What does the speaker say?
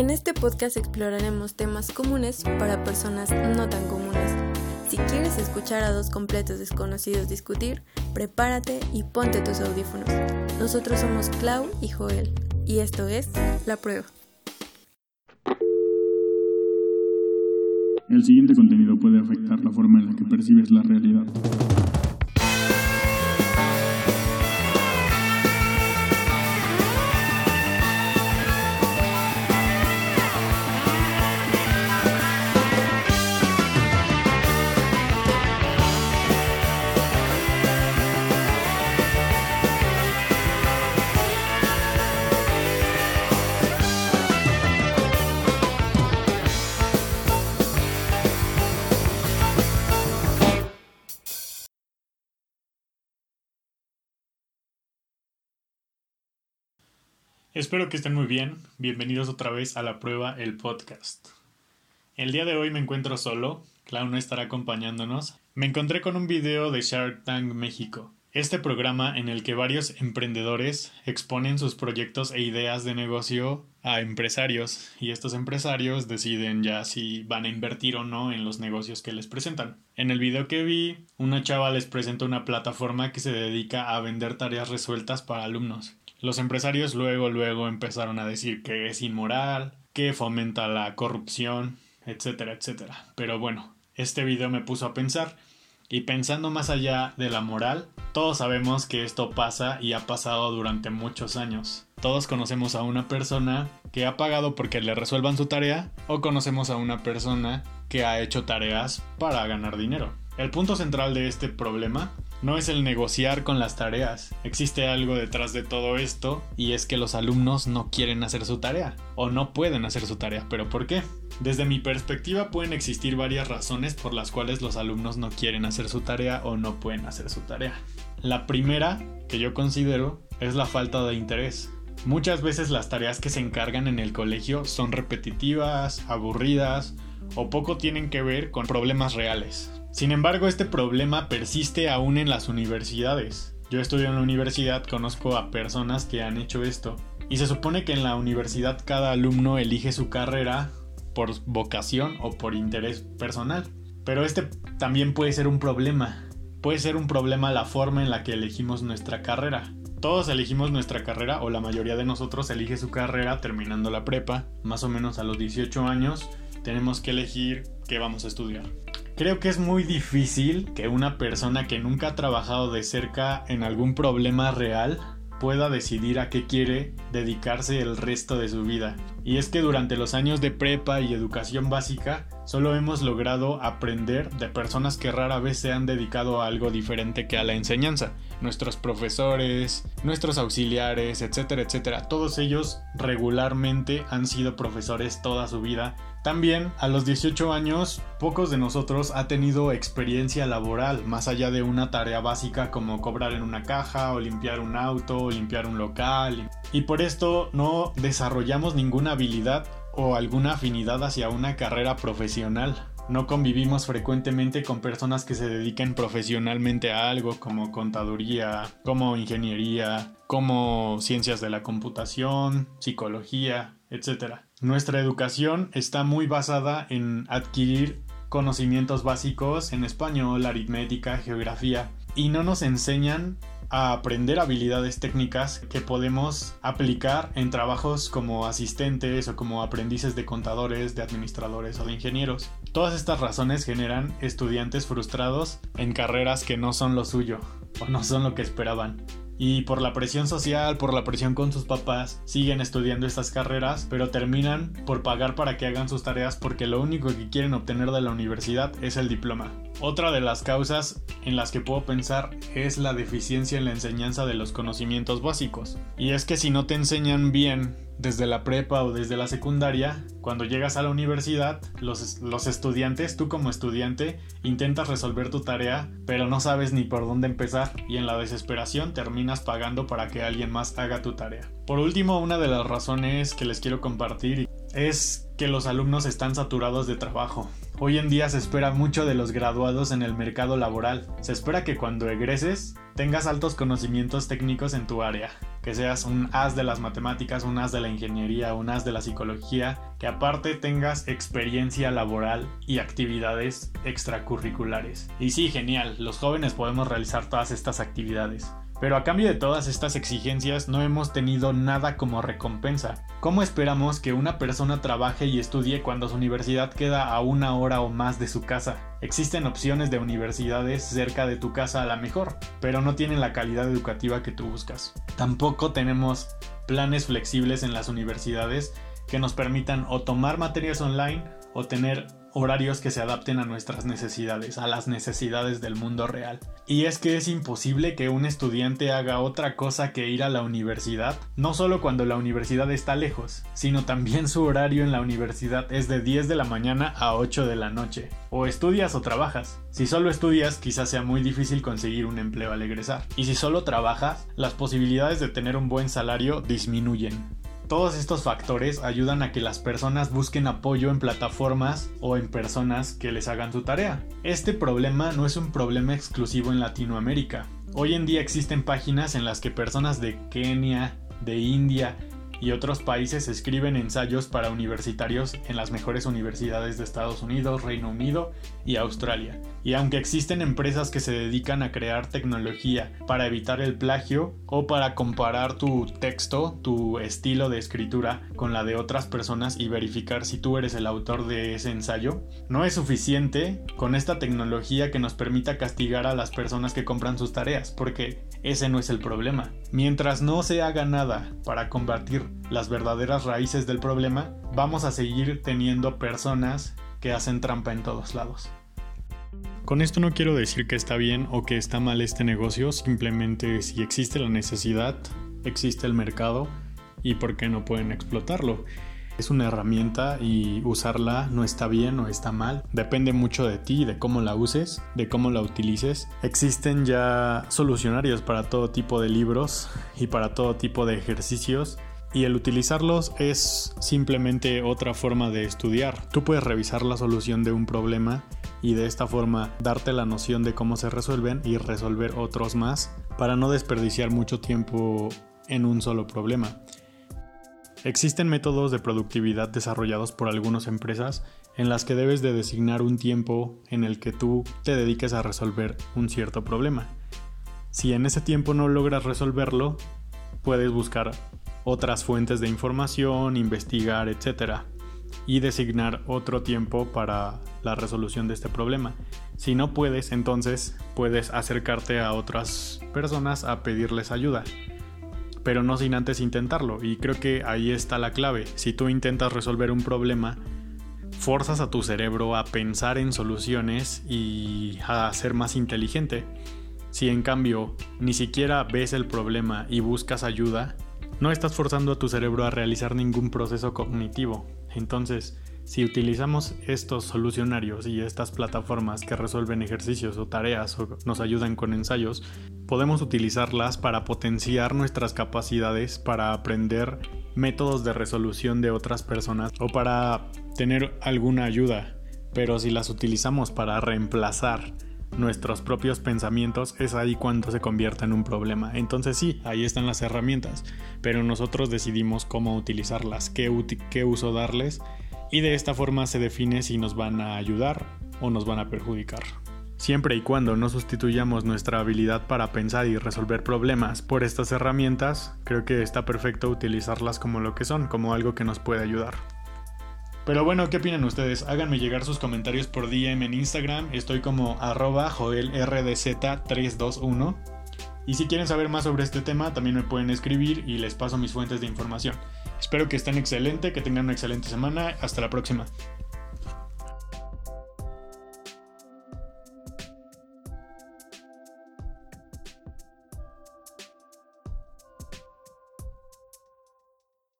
En este podcast exploraremos temas comunes para personas no tan comunes. Si quieres escuchar a dos completos desconocidos discutir, prepárate y ponte tus audífonos. Nosotros somos Clau y Joel, y esto es La Prueba. El siguiente contenido puede afectar la forma en la que percibes la realidad. Espero que estén muy bien. Bienvenidos otra vez a la prueba el podcast. El día de hoy me encuentro solo. Clau no estará acompañándonos. Me encontré con un video de Shark Tank México. Este programa en el que varios emprendedores exponen sus proyectos e ideas de negocio a empresarios y estos empresarios deciden ya si van a invertir o no en los negocios que les presentan. En el video que vi, una chava les presenta una plataforma que se dedica a vender tareas resueltas para alumnos. Los empresarios luego, luego empezaron a decir que es inmoral, que fomenta la corrupción, etcétera, etcétera. Pero bueno, este video me puso a pensar, y pensando más allá de la moral, todos sabemos que esto pasa y ha pasado durante muchos años. Todos conocemos a una persona que ha pagado porque le resuelvan su tarea o conocemos a una persona que ha hecho tareas para ganar dinero. El punto central de este problema no es el negociar con las tareas. Existe algo detrás de todo esto y es que los alumnos no quieren hacer su tarea o no pueden hacer su tarea. ¿Pero por qué? Desde mi perspectiva pueden existir varias razones por las cuales los alumnos no quieren hacer su tarea o no pueden hacer su tarea. La primera, que yo considero, es la falta de interés. Muchas veces las tareas que se encargan en el colegio son repetitivas, aburridas o poco tienen que ver con problemas reales. Sin embargo, este problema persiste aún en las universidades. Yo estudio en la universidad, conozco a personas que han hecho esto. Y se supone que en la universidad cada alumno elige su carrera por vocación o por interés personal. Pero este también puede ser un problema. Puede ser un problema la forma en la que elegimos nuestra carrera. Todos elegimos nuestra carrera o la mayoría de nosotros elige su carrera terminando la prepa, más o menos a los 18 años, tenemos que elegir qué vamos a estudiar. Creo que es muy difícil que una persona que nunca ha trabajado de cerca en algún problema real pueda decidir a qué quiere dedicarse el resto de su vida. Y es que durante los años de prepa y educación básica solo hemos logrado aprender de personas que rara vez se han dedicado a algo diferente que a la enseñanza. Nuestros profesores, nuestros auxiliares, etcétera, etcétera. Todos ellos regularmente han sido profesores toda su vida también, a los 18 años, pocos de nosotros ha tenido experiencia laboral, más allá de una tarea básica como cobrar en una caja o limpiar un auto limpiar un local. Y por esto no desarrollamos ninguna habilidad o alguna afinidad hacia una carrera profesional. No convivimos frecuentemente con personas que se dediquen profesionalmente a algo como contaduría, como ingeniería, como ciencias de la computación, psicología, etc. Nuestra educación está muy basada en adquirir conocimientos básicos en español, aritmética, geografía y no nos enseñan a aprender habilidades técnicas que podemos aplicar en trabajos como asistentes o como aprendices de contadores, de administradores o de ingenieros. Todas estas razones generan estudiantes frustrados en carreras que no son lo suyo o no son lo que esperaban y por la presión social, por la presión con sus papás, siguen estudiando estas carreras, pero terminan por pagar para que hagan sus tareas porque lo único que quieren obtener de la universidad es el diploma. Otra de las causas en las que puedo pensar es la deficiencia en la enseñanza de los conocimientos básicos. Y es que si no te enseñan bien desde la prepa o desde la secundaria, cuando llegas a la universidad, los, los, estudiantes, tú como estudiante, intentas resolver tu tarea, pero no sabes ni por dónde empezar y en la desesperación terminas pagando para que alguien más haga tu tarea. Por último, una de las razones que les quiero compartir es que los alumnos están saturados de trabajo. Hoy en día se espera mucho de los graduados en el mercado laboral. Se espera que cuando egreses tengas altos conocimientos técnicos en tu área, que seas un as de las matemáticas, un as de la ingeniería, un as de la psicología, que aparte tengas experiencia laboral y actividades extracurriculares. Y sí, genial, los jóvenes podemos realizar todas estas actividades. Pero a cambio de todas estas exigencias no hemos tenido nada como recompensa. ¿Cómo esperamos que una persona trabaje y estudie cuando su universidad queda a una hora o más de su casa? Existen opciones de universidades cerca de tu casa a la mejor, pero no tienen la calidad educativa que tú buscas. Tampoco tenemos planes flexibles en las universidades que nos permitan o tomar materias online o tener horarios que se adapten a nuestras necesidades, a las necesidades del mundo real. Y es que es imposible que un estudiante haga otra cosa que ir a la universidad, no solo cuando la universidad está lejos, sino también su horario en la universidad es de 10 de la mañana a 8 de la noche. O estudias o trabajas. Si solo estudias, quizás sea muy difícil conseguir un empleo al egresar. Y si solo trabajas, las posibilidades de tener un buen salario disminuyen. Todos estos factores ayudan a que las personas busquen apoyo en plataformas o en personas que les hagan su tarea. Este problema no es un problema exclusivo en Latinoamérica. Hoy en día existen páginas en las que personas de Kenia, de India y otros países escriben ensayos para universitarios en las mejores universidades de Estados Unidos, Reino Unido y Australia. Y aunque existen empresas que se dedican a crear tecnología para evitar el plagio o para comparar tu texto, tu estilo de escritura con la de otras personas y verificar si tú eres el autor de ese ensayo, no es suficiente con esta tecnología que nos permita castigar a las personas que compran sus tareas, porque ese no es el problema. Mientras no se haga nada para combatir las verdaderas raíces del problema, vamos a seguir teniendo personas que hacen trampa en todos lados. Con esto no quiero decir que está bien o que está mal este negocio, simplemente si existe la necesidad, existe el mercado y por qué no pueden explotarlo. Es una herramienta y usarla no está bien o está mal. Depende mucho de ti, de cómo la uses, de cómo la utilices. Existen ya solucionarios para todo tipo de libros y para todo tipo de ejercicios y el utilizarlos es simplemente otra forma de estudiar. Tú puedes revisar la solución de un problema y de esta forma darte la noción de cómo se resuelven y resolver otros más para no desperdiciar mucho tiempo en un solo problema. Existen métodos de productividad desarrollados por algunas empresas en las que debes de designar un tiempo en el que tú te dediques a resolver un cierto problema. Si en ese tiempo no logras resolverlo, puedes buscar otras fuentes de información, investigar, etc. y designar otro tiempo para la resolución de este problema. Si no puedes, entonces puedes acercarte a otras personas a pedirles ayuda pero no sin antes intentarlo. Y creo que ahí está la clave. Si tú intentas resolver un problema, forzas a tu cerebro a pensar en soluciones y a ser más inteligente. Si en cambio ni siquiera ves el problema y buscas ayuda, no estás forzando a tu cerebro a realizar ningún proceso cognitivo. Entonces, si utilizamos estos solucionarios y estas plataformas que resuelven ejercicios o tareas o nos ayudan con ensayos, podemos utilizarlas para potenciar nuestras capacidades, para aprender métodos de resolución de otras personas o para tener alguna ayuda. Pero si las utilizamos para reemplazar nuestros propios pensamientos, es ahí cuando se convierte en un problema. Entonces sí, ahí están las herramientas, pero nosotros decidimos cómo utilizarlas, qué, qué uso darles y de esta forma se define si nos van a ayudar o nos van a perjudicar. Siempre y cuando no sustituyamos nuestra habilidad para pensar y resolver problemas por estas herramientas, creo que está perfecto utilizarlas como lo que son, como algo que nos puede ayudar. Pero bueno, ¿qué opinan ustedes? Háganme llegar sus comentarios por DM en Instagram, estoy como arroba joelrdz321. Y si quieren saber más sobre este tema, también me pueden escribir y les paso mis fuentes de información. Espero que estén excelente, que tengan una excelente semana. Hasta la próxima.